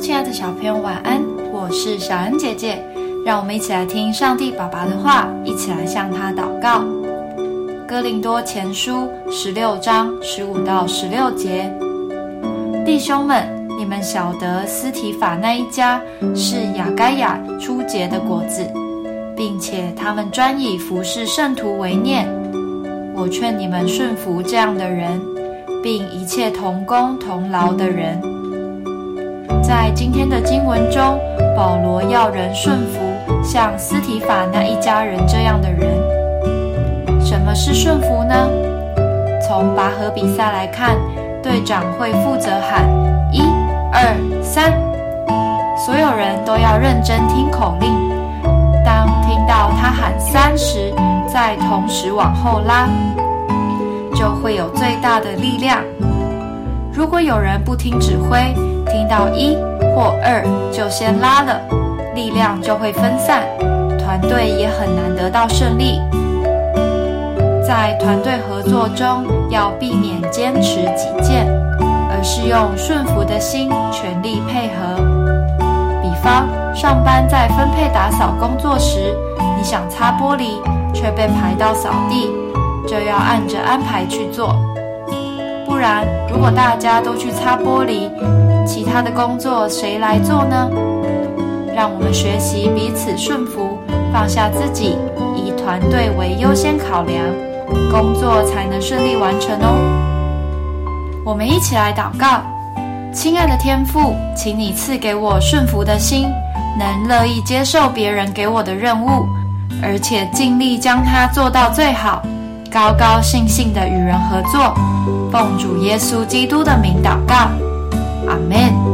亲爱的小朋友，晚安！我是小恩姐姐，让我们一起来听上帝爸爸的话，一起来向他祷告。哥林多前书十六章十五到十六节，弟兄们，你们晓得斯提法那一家是雅该亚初结的果子，并且他们专以服侍圣徒为念。我劝你们顺服这样的人，并一切同工同劳的人。在今天的经文中，保罗要人顺服像斯提法那一家人这样的人。什么是顺服呢？从拔河比赛来看，队长会负责喊一、二、三，所有人都要认真听口令。当听到他喊三时，再同时往后拉，就会有最大的力量。如果有人不听指挥，听到一或二就先拉了，力量就会分散，团队也很难得到胜利。在团队合作中，要避免坚持己见，而是用顺服的心全力配合。比方，上班在分配打扫工作时，你想擦玻璃，却被排到扫地，就要按着安排去做。不然，如果大家都去擦玻璃，其他的工作谁来做呢？让我们学习彼此顺服，放下自己，以团队为优先考量。工作才能顺利完成哦。我们一起来祷告，亲爱的天父，请你赐给我顺服的心，能乐意接受别人给我的任务，而且尽力将它做到最好，高高兴兴的与人合作。奉主耶稣基督的名祷告，阿门。